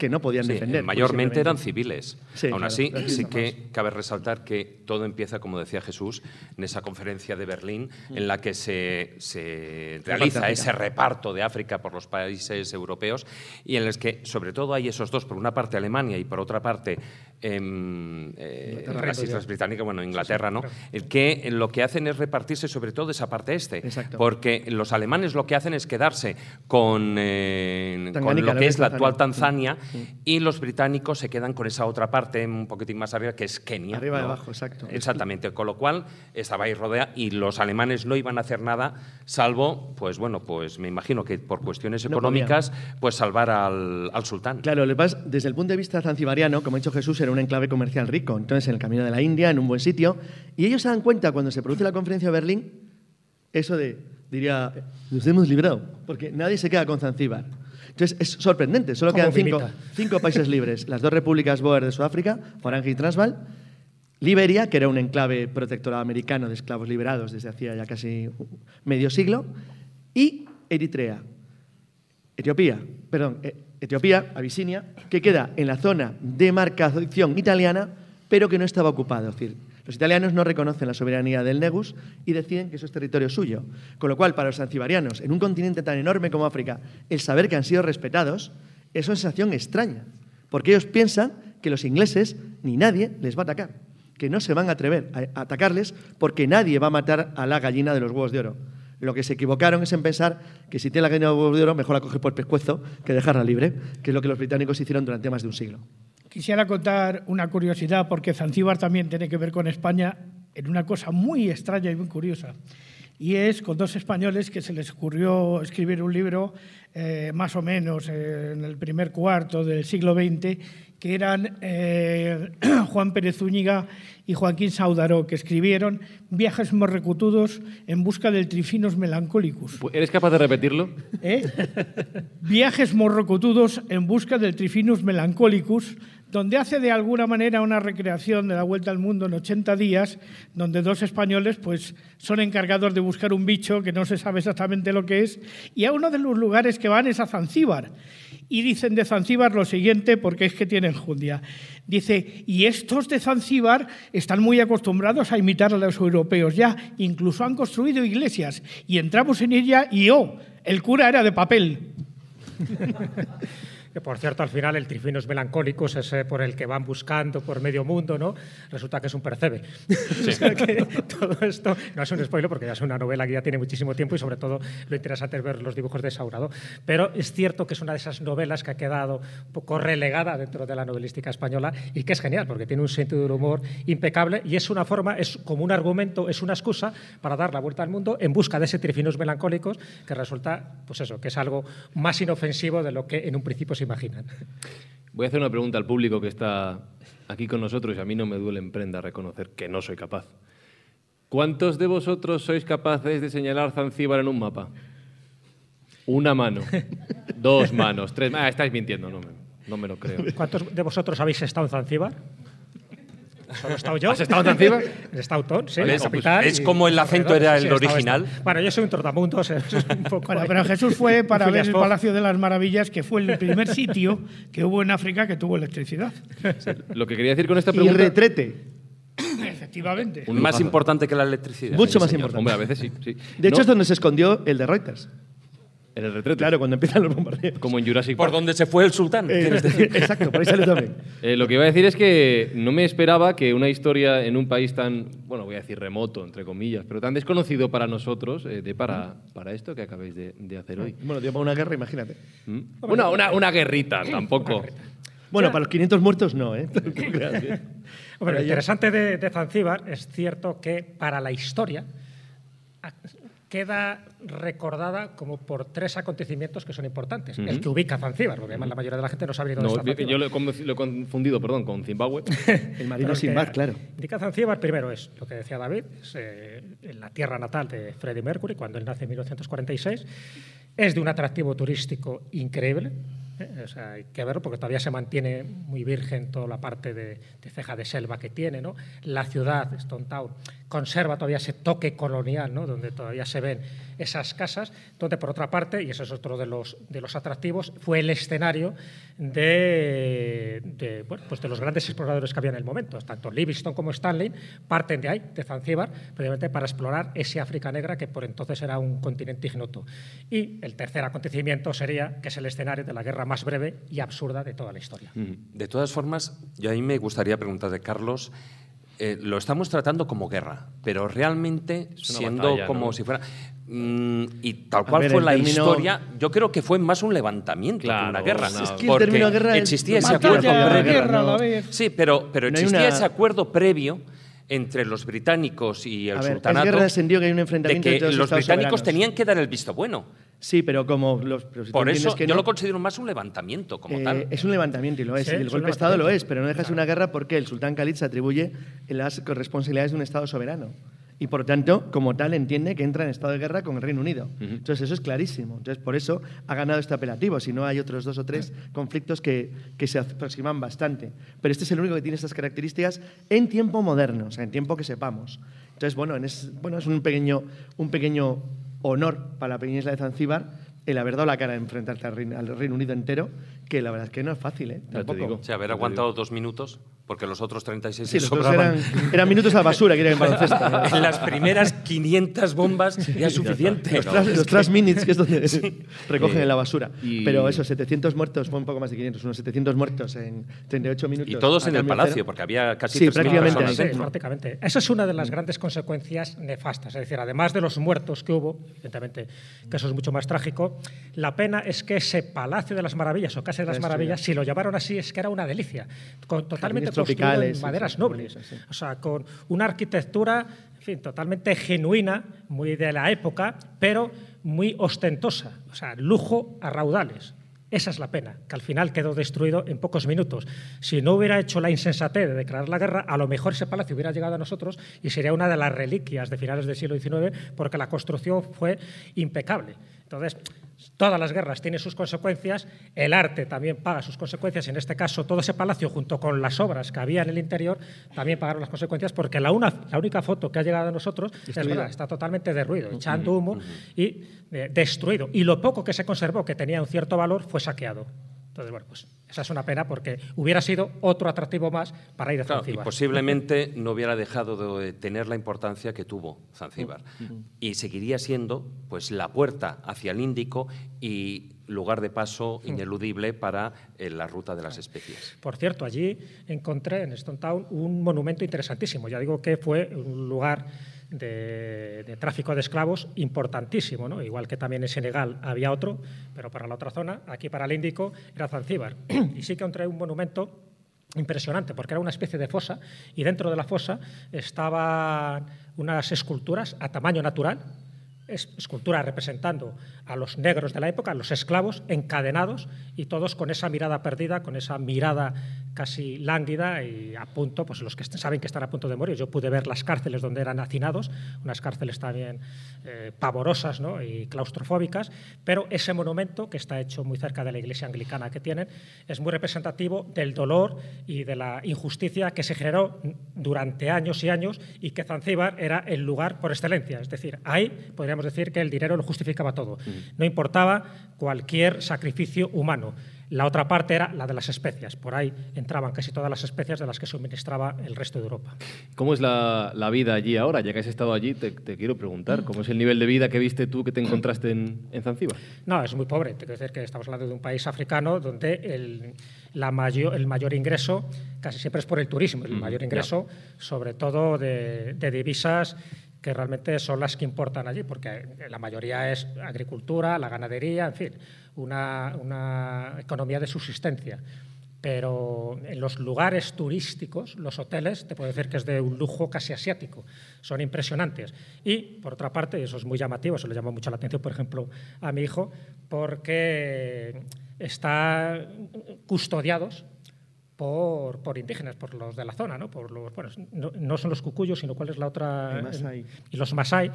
que no podían Sí, defender. mayormente eran civiles. Sí, Aún claro, así, sí que cabe resaltar que todo empieza, como decía Jesús, en esa conferencia de Berlín, en la que se, se realiza ese reparto de África por los países europeos y en los que, sobre todo, hay esos dos, por una parte Alemania y por otra parte eh, Inglaterra. las Islas Británicas, bueno, Inglaterra, ¿no? El que lo que hacen es repartirse sobre todo esa parte este. Exacto. Porque los alemanes lo que hacen es quedarse con, eh, con lo lo que que es es la actual Tanzania. Tanzania y los británicos se quedan con esa otra parte un poquitín más arriba que es Kenia. Arriba y ¿no? abajo, exacto. Exactamente, con lo cual estaba ahí rodeada y los alemanes no iban a hacer nada salvo, pues bueno, pues me imagino que por cuestiones No económicas, pues salvar al, al sultán. Claro, lo desde el punto de vista zanzibariano, como ha dicho Jesús, era un enclave comercial rico. Entonces, en el camino de la India, en un buen sitio. Y ellos se dan cuenta, cuando se produce la conferencia de Berlín, eso de, diría, nos hemos librado, porque nadie se queda con Zanzíbar. Entonces, es sorprendente, solo quedan cinco, cinco países libres. Las dos repúblicas Boer de Sudáfrica, Orange y Transvaal, Liberia, que era un enclave protectorado americano de esclavos liberados desde hacía ya casi medio siglo, y Eritrea, Etiopía, perdón, eh, Etiopía, Abisinia, que queda en la zona de marcación italiana, pero que no estaba ocupado. Es decir, los italianos no reconocen la soberanía del Negus y deciden que eso es territorio suyo. Con lo cual, para los zanzibarianos, en un continente tan enorme como África, el saber que han sido respetados es una sensación extraña, porque ellos piensan que los ingleses ni nadie les va a atacar, que no se van a atrever a atacarles porque nadie va a matar a la gallina de los huevos de oro. Lo que se equivocaron es en pensar que si tiene la gallina de huevos mejor la coge por el pescuezo que dejarla libre, que es lo que los británicos hicieron durante más de un siglo. Quisiera contar una curiosidad, porque Zanzíbar también tiene que ver con España en una cosa muy extraña y muy curiosa. y es con dos españoles que se les ocurrió escribir un libro eh, más o menos eh, en el primer cuarto del siglo XX, que eran eh, Juan Pérez Zúñiga y Joaquín Saudaró, que escribieron Viajes morrecutudos en busca del Trifinos Melancólicos. ¿Eres capaz de repetirlo? ¿Eh? Viajes morrocotudos en busca del Trifinus Melancolicus, donde hace de alguna manera una recreación de la vuelta al mundo en 80 días, donde dos españoles pues, son encargados de buscar un bicho que no se sabe exactamente lo que es, y a uno de los lugares que van es a Zanzíbar. Y dicen de Zanzíbar lo siguiente, porque es que tienen jundia. Dice, y estos de Zanzíbar están muy acostumbrados a imitar a los europeos ya, incluso han construido iglesias, y entramos en ella y, oh, el cura era de papel. Que por cierto, al final el Trifinus Melancólicos, ese por el que van buscando por medio mundo, ¿no? Resulta que es un percebe. o sea que todo esto no es un spoiler porque ya es una novela que ya tiene muchísimo tiempo y sobre todo lo interesante es ver los dibujos de Saurado. Pero es cierto que es una de esas novelas que ha quedado un poco relegada dentro de la novelística española y que es genial porque tiene un sentido del humor impecable y es una forma, es como un argumento, es una excusa para dar la vuelta al mundo en busca de ese Trifinus Melancólicos que resulta, pues eso, que es algo más inofensivo de lo que en un principio se imaginan. Voy a hacer una pregunta al público que está aquí con nosotros y a mí no me duele en prenda reconocer que no soy capaz. ¿Cuántos de vosotros sois capaces de señalar Zanzíbar en un mapa? Una mano, dos manos, tres. Ah, estáis mintiendo, no me, no me lo creo. ¿Cuántos de vosotros habéis estado en Zanzíbar? Solo he estado yo. ¿Has estado en Zanzíbar? He estado Ton, sí, Vale, la pues capital. es y como el acento era Sí, el he original. estado. Bueno, yo soy un trotamundos. es un poco Bueno, pero Jesús fue para ver el. Palacio de las Maravillas, que fue el primer sitio que hubo en África que tuvo electricidad. Lo que quería decir con esta Y pregunta... retrete. Efectivamente. Un Más importante que la electricidad. Mucho más Señor, importante. Hombre, a veces sí. sí. De hecho, No, es donde se escondió el de Reuters. En el retrete. Claro, cuando empiezan los bombardeos. Como en Jurassic Por Park. donde se fue el sultán. Eh, ¿quieres decir? exacto, por ahí salió también. Eh, lo que iba a decir es que no me esperaba que una historia en un país tan, bueno, voy a decir remoto, entre comillas, pero tan desconocido para nosotros, eh, de para, para esto que acabáis de, de hacer hoy. Bueno, dio para una guerra, imagínate. ¿Mm? Una, una, una guerrita, tampoco. Bueno, para los 500 muertos no, ¿eh? Lo interesante de, de Zanzíbar es cierto que para la historia queda recordada como por tres acontecimientos que son importantes. El Ujú. que ubica a Zanzíbar, porque además la mayoría de la gente no sabe ni dónde No, está Zanzíbar. yo lo he, lo he confundido, perdón, con Zimbabue. El marino sin mar, claro. Indica Zanzíbar, primero es lo que decía David, es eh, en la tierra natal de Freddie Mercury, cuando él nace en 1946. Es de un atractivo turístico increíble. ¿Eh? Hay que verlo porque todavía se mantiene muy virgen toda la parte de, ceja de selva que tiene. ¿no? La ciudad, Stone Town, conserva todavía ese toque colonial, ¿no? donde todavía se ven esas casas, donde por otra parte, y ese es otro de los, de los atractivos, fue el escenario de, pues de los grandes exploradores que había en el momento. Tanto Livingstone como Stanley parten de ahí, de Zanzíbar, precisamente para explorar ese África negra que por entonces era un continente ignoto. Y el tercer acontecimiento sería que es el escenario de la guerra más breve y absurda de toda la historia. De todas formas, yo a mí me gustaría preguntarle, Carlos, eh, lo estamos tratando como guerra, pero realmente siendo batalla, como ¿no? si fuera... mm, y tal cual ver, fue el la término- historia, yo creo que fue más un levantamiento Claro, que una guerra. Es que el porque término guerra es existía ese acuerdo previo. Sí, pero, pero No existía una- ese acuerdo previo entre los británicos y el A ver, es sultanato guerra sentido que hay un de enfrentamiento que entre los estados británicos soberanos. tenían que dar el visto bueno. Sí, pero como los. pero si Por eso que yo no, lo considero más un levantamiento como eh, tal. Es un levantamiento y lo es. Sí, y el es golpe de Estado lo es, pero no deja de ser una guerra porque el sultán Khalid se atribuye las responsabilidades de un Estado soberano. Y por tanto, como tal, entiende que entra en estado de guerra con el Reino Unido. Entonces, eso es clarísimo. Entonces, por eso ha ganado este apelativo. Si no, hay otros dos o tres conflictos que, que se aproximan bastante. Pero este es el único que tiene estas características en tiempo moderno, o sea, en tiempo que sepamos. Entonces, bueno, en es, bueno, es un pequeño, un pequeño honor para la pequeña isla de Zanzíbar el haber dado la cara de enfrentarte al Reino, al Reino Unido entero, que la verdad es que no es fácil, ¿eh? te Tampoco. digo. O sea, haber aguantado dos minutos, porque los otros 36 Sí, se los otros eran, eran minutos a la basura, que era en baloncesto. En las primeras 500 bombas ya es suficiente. Los, tras, los minutes, que es donde recogen Eh, en la basura. y- Pero eso, 700 muertos, fue un poco más de 500, unos 700 muertos en 38 minutos. Y todos a en el palacio, cero. porque había casi Sí, 3.000 prácticamente personas ahí. Sí, prácticamente. Esa es una de las grandes consecuencias nefastas. Es decir, además de los muertos que hubo, evidentemente, que eso es mucho más trágico, la pena es que ese Palacio de las Maravillas o Casa de las Maravillas, si lo llamaron así, es que era una delicia. Con- totalmente tropicales, en maderas nobles, o sea, con una arquitectura, en fin, totalmente genuina, muy de la época, pero muy ostentosa, o sea, lujo a raudales. Esa es la pena, que al final quedó destruido en pocos minutos. Si no hubiera hecho la insensatez de declarar la guerra, a lo mejor ese palacio hubiera llegado a nosotros y sería una de las reliquias de finales del siglo XIX, porque la construcción fue impecable. Entonces, todas las guerras tienen sus consecuencias, el arte también paga sus consecuencias, en este caso todo ese palacio junto con las obras que había en el interior también pagaron las consecuencias porque la, una, la única foto que ha llegado a nosotros es Destruida. verdad, está totalmente derruido, echando humo y eh, destruido. Y lo poco que se conservó, que tenía un cierto valor, fue saqueado. Entonces, bueno, pues esa es una pena porque hubiera sido otro atractivo más para ir a Claro, y Zanzíbar. posiblemente no hubiera dejado de tener la importancia que tuvo Zanzíbar. Y seguiría siendo pues, la puerta hacia el Índico y lugar de paso ineludible para eh, la ruta de las especies. Por cierto, allí encontré en Stone Town un monumento interesantísimo. Ya digo que fue un lugar de, tráfico de esclavos importantísimo, ¿no? igual que también en Senegal había otro, pero para la otra zona, aquí para el Índico, era Zanzíbar. y sí que encontré un monumento impresionante, porque era una especie de fosa y dentro de la fosa estaban unas esculturas a tamaño natural, esculturas representando a los negros de la época, a los esclavos encadenados y todos con esa mirada perdida, con esa mirada casi lánguida y a punto, pues los que saben que están a punto de morir. Yo pude ver las cárceles donde eran hacinados, unas cárceles también eh, pavorosas ¿no? y claustrofóbicas, pero ese monumento que está hecho muy cerca de la iglesia anglicana que tienen es muy representativo del dolor y de la injusticia que se generó durante años y años y que Zanzíbar era el lugar por excelencia. Es decir, ahí podríamos decir que el dinero lo justificaba todo. No importaba cualquier sacrificio humano. La otra parte era la de las especias. Por ahí entraban casi todas las especias de las que suministraba el resto de Europa. ¿Cómo es la, la vida allí ahora? Ya que has estado allí, te, te quiero preguntar, ¿cómo es el nivel de vida que viste tú que te encontraste en, en Zanzíbar? No, es muy pobre. Te quiero decir que estamos hablando de un país africano donde el, la mayor, el mayor ingreso casi siempre es por el turismo. El Mm, mayor ingreso, sobre todo de, de divisas que realmente son las que importan allí, porque la mayoría es agricultura, la ganadería, en fin, una, una economía de subsistencia. Pero en los lugares turísticos, los hoteles, te puedo decir que es de un lujo casi asiático, son impresionantes. Y, por otra parte, eso es muy llamativo, eso le llamó mucho la atención, por ejemplo, a mi hijo, porque están custodiados por, por indígenas, por los de la zona, ¿no? Por los, bueno, no, no son los cucuyos, sino cuál es la otra... El. Y los masai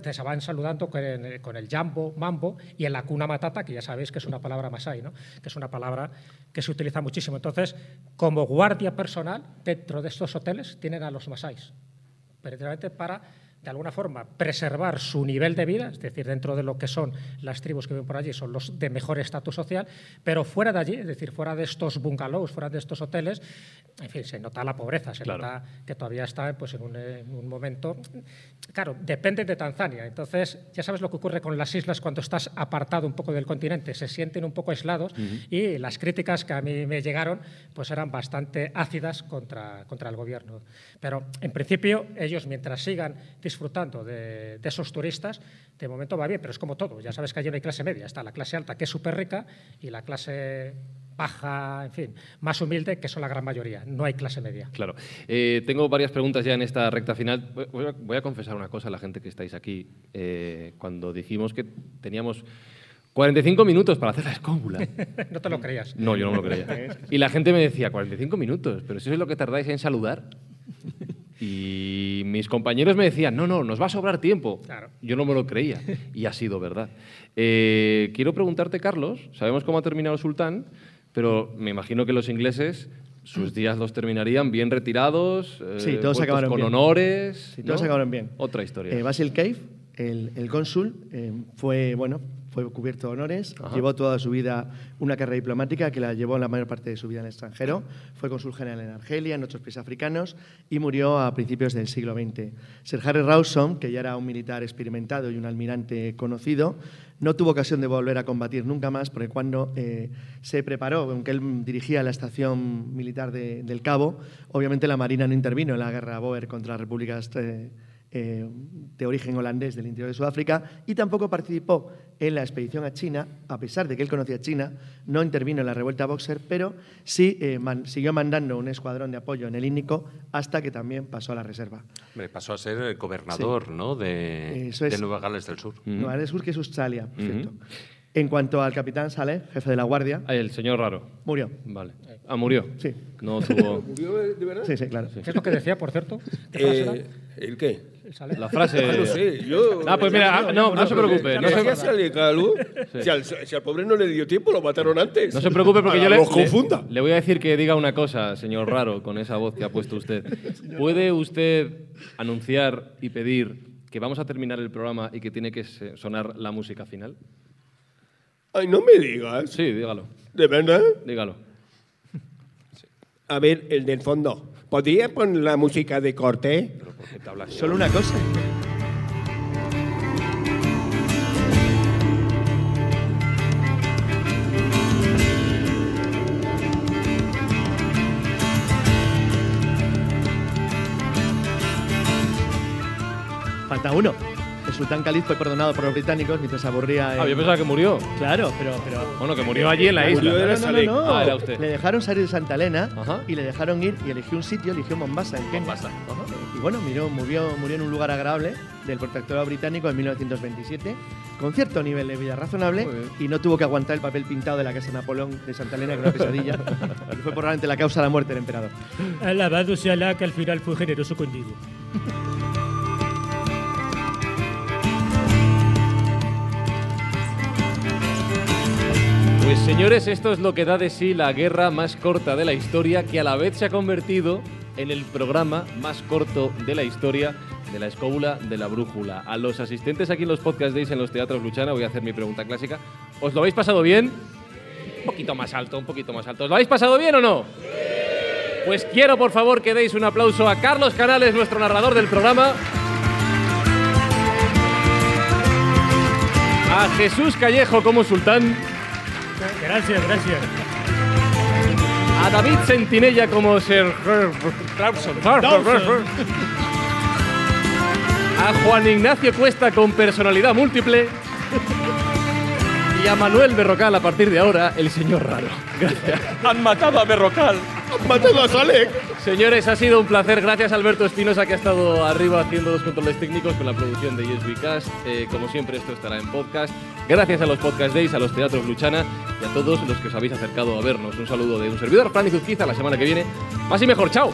te se van saludando con el, con el jambo, mambo y en la cuna matata, que ya sabéis que es una palabra masai, ¿no? que es una palabra que se utiliza muchísimo. Entonces, como guardia personal, dentro de estos hoteles tienen a los masáis, precisamente para, de alguna forma, preservar su nivel de vida, es decir, dentro de lo que son las tribus que viven por allí, son los de mejor estatus social, pero fuera de allí, es decir, fuera de estos bungalows, fuera de estos hoteles, en fin, se nota la pobreza, se Claro. nota que todavía está pues, en, un, en un momento... Claro, depende de Tanzania, entonces ya sabes lo que ocurre con las islas cuando estás apartado un poco del continente, se sienten un poco aislados y las críticas que a mí me llegaron pues eran bastante ácidas contra, contra el gobierno. Pero en principio ellos mientras sigan disfrutando de, de esos turistas, de momento va bien, pero es como todo, ya sabes que allí no hay clase media, está la clase alta que es súper rica y la clase baja, en fin, más humilde que son la gran mayoría, no hay clase media. Claro. Eh, tengo varias preguntas ya en esta recta final. Voy- Voy a, voy a confesar una cosa a la gente que estáis aquí. Eh, cuando dijimos que teníamos 45 minutos para hacer la escóbula. no te lo creías. No, yo no me lo creía. Y la gente me decía, 45 minutos, pero si eso es lo que tardáis en saludar. Y mis compañeros me decían, no, no, nos va a sobrar tiempo. Claro. Yo no me lo creía. Y ha sido verdad. Eh, quiero preguntarte, Carlos, sabemos cómo ha terminado el sultán, pero me imagino que los ingleses sus días los terminarían bien retirados, eh, Sí, todos acabaron con bien. honores. Sí, todos ¿no? acabaron bien. Otra historia. Eh, Basil Cave, el, el cónsul, fue, bueno, fue cubierto de honores, Ajá. llevó toda su vida una carrera diplomática que la llevó la mayor parte de su vida en el extranjero, fue cónsul general en Argelia, en otros países africanos y murió a principios del siglo XX. Sir Harry Rawson, que ya era un militar experimentado y un almirante conocido, no tuvo ocasión de volver a combatir nunca más porque cuando eh, se preparó, aunque él dirigía la estación militar de- del Cabo, obviamente la Marina no intervino en la guerra Boer contra las repúblicas eh, eh, de origen holandés del interior de Sudáfrica, y tampoco participó en la expedición a China, a pesar de que él conocía China, no intervino en la revuelta Boxer, pero sí eh, man- siguió mandando un escuadrón de apoyo en el Índico hasta que también pasó a la reserva. Hombre, pasó a ser el gobernador ¿no? de, es. de Nueva Gales del Sur. Nueva Gales del Sur, que es Australia, por Ujú. cierto. En cuanto al capitán Saleh, jefe de la guardia, el señor raro. murió. Vale. Ah, murió. Sí. No tuvo. ¿Murió de verdad? Sí, sí, claro. ¿Qué es lo que decía, por cierto? ¿Qué? Eh, ¿El qué? La frase. Ah, no sé, yo... Ah, pues mira, ah, no, no se preocupe. No ¿Qué se, algo? Si, al, si al pobre no le dio tiempo, lo mataron antes. no se preocupe porque yo le, confunda. le, le voy a decir que diga una cosa, señor Raro, con esa voz que ha puesto usted. ¿Puede usted anunciar y pedir que vamos a terminar el programa y que tiene que sonar la música final? Ay, no me digas. Sí, dígalo. ¿De verdad? Dígalo. A ver, el del fondo. ¿Podría poner la música de corte? Solo una cosa. Falta uno. El sultán Khalid fue perdonado por los británicos mientras se aburría. en- Ah, yo pensaba que murió. Claro, pero, pero Bueno, que murió allí en la isla. La no, no, no, no. Ah, era usted. Le dejaron salir de Santa Elena Ajá. y le dejaron ir y eligió un sitio, eligió Mombasa, en Kenia. Mombasa. Y bueno, murió, murió, murió en un lugar agradable del protectorado británico en 1927, con cierto nivel de vida razonable y no tuvo que aguantar el papel pintado de la casa Napoleón de Santa Elena, que era una pesadilla. y fue probablemente la causa de la muerte del emperador. Alabado sea Alá que al final fue generoso contigo. Pues señores, esto es lo que da de sí la guerra más corta de la historia, que a la vez se ha convertido en el programa más corto de la historia de la escóbula de la brújula. A los asistentes aquí en los podcast days en los teatros Luchana voy a hacer mi pregunta clásica. ¿Os lo habéis pasado bien? Un poquito más alto, un poquito más alto. ¿Os lo habéis pasado bien o no? Pues quiero por favor que deis un aplauso a Carlos Canales, nuestro narrador del programa. A Jesús Callejo como sultán. Gracias, gracias. A David Sentinella como Sir Dawson. A Juan Ignacio Cuesta con personalidad múltiple. Y a Manuel Berrocal a partir de ahora, el señor raro. Gracias. Han matado a Berrocal. ¡Han matado a Salek! Señores, ha sido un placer. Gracias a Alberto Espinosa que ha estado arriba haciendo los controles técnicos con la producción de Yes Cast. Eh, como siempre, esto estará en podcast. Gracias a los Podcast Days, a los Teatros Luchana y a todos los que os habéis acercado a vernos. Un saludo de un servidor, Francis Uzquiza, la semana que viene. Más y mejor. ¡Chao!